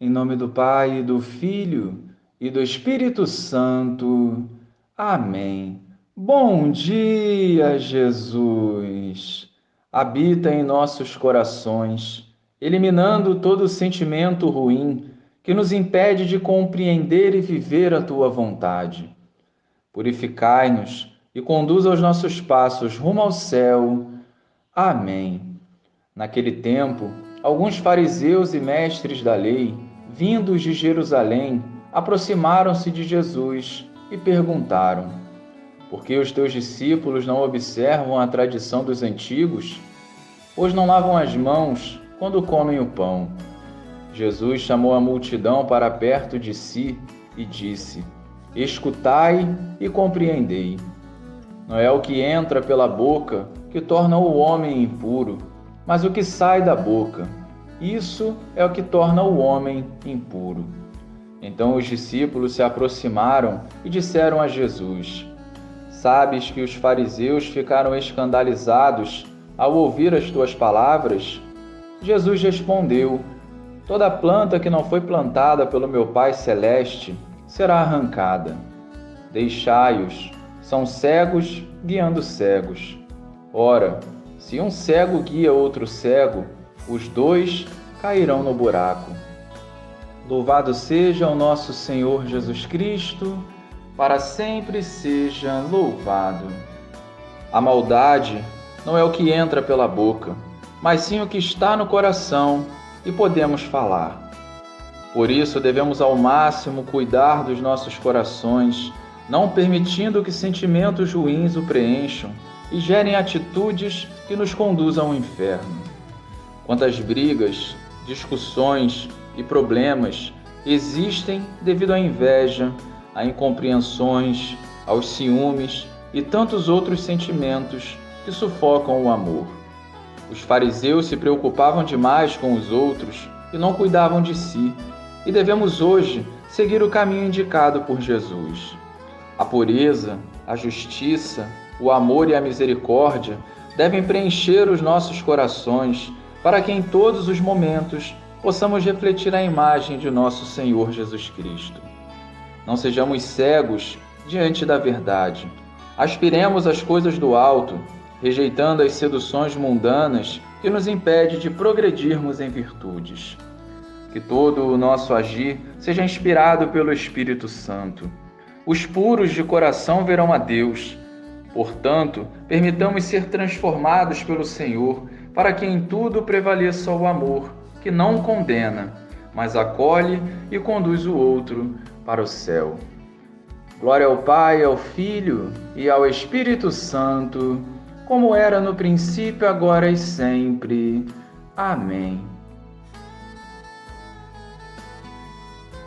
Em nome do Pai, do Filho e do Espírito Santo. Amém. Bom dia, Jesus. Habita em nossos corações, eliminando todo sentimento ruim que nos impede de compreender e viver a tua vontade. Purificai-nos e conduza os nossos passos rumo ao céu. Amém. Naquele tempo, alguns fariseus e mestres da lei vindos de Jerusalém, aproximaram-se de Jesus e perguntaram: Por que os teus discípulos não observam a tradição dos antigos? Pois não lavam as mãos quando comem o pão. Jesus chamou a multidão para perto de si e disse: Escutai e compreendei. Não é o que entra pela boca que torna o homem impuro, mas o que sai da boca isso é o que torna o homem impuro. Então os discípulos se aproximaram e disseram a Jesus: Sabes que os fariseus ficaram escandalizados ao ouvir as tuas palavras? Jesus respondeu: Toda planta que não foi plantada pelo meu Pai celeste será arrancada. Deixai-os, são cegos guiando cegos. Ora, se um cego guia outro cego, os dois cairão no buraco. Louvado seja o nosso Senhor Jesus Cristo, para sempre seja louvado. A maldade não é o que entra pela boca, mas sim o que está no coração e podemos falar. Por isso devemos ao máximo cuidar dos nossos corações, não permitindo que sentimentos ruins o preencham e gerem atitudes que nos conduzam ao inferno. Quantas brigas, discussões e problemas existem devido à inveja, a incompreensões, aos ciúmes e tantos outros sentimentos que sufocam o amor. Os fariseus se preocupavam demais com os outros e não cuidavam de si, e devemos hoje seguir o caminho indicado por Jesus. A pureza, a justiça, o amor e a misericórdia devem preencher os nossos corações para que em todos os momentos possamos refletir a imagem de nosso Senhor Jesus Cristo. Não sejamos cegos diante da verdade. Aspiremos às coisas do alto, rejeitando as seduções mundanas que nos impede de progredirmos em virtudes. Que todo o nosso agir seja inspirado pelo Espírito Santo. Os puros de coração verão a Deus. Portanto, permitamos ser transformados pelo Senhor para que em tudo prevaleça o amor, que não condena, mas acolhe e conduz o outro para o céu. Glória ao Pai, ao Filho e ao Espírito Santo, como era no princípio, agora e sempre. Amém.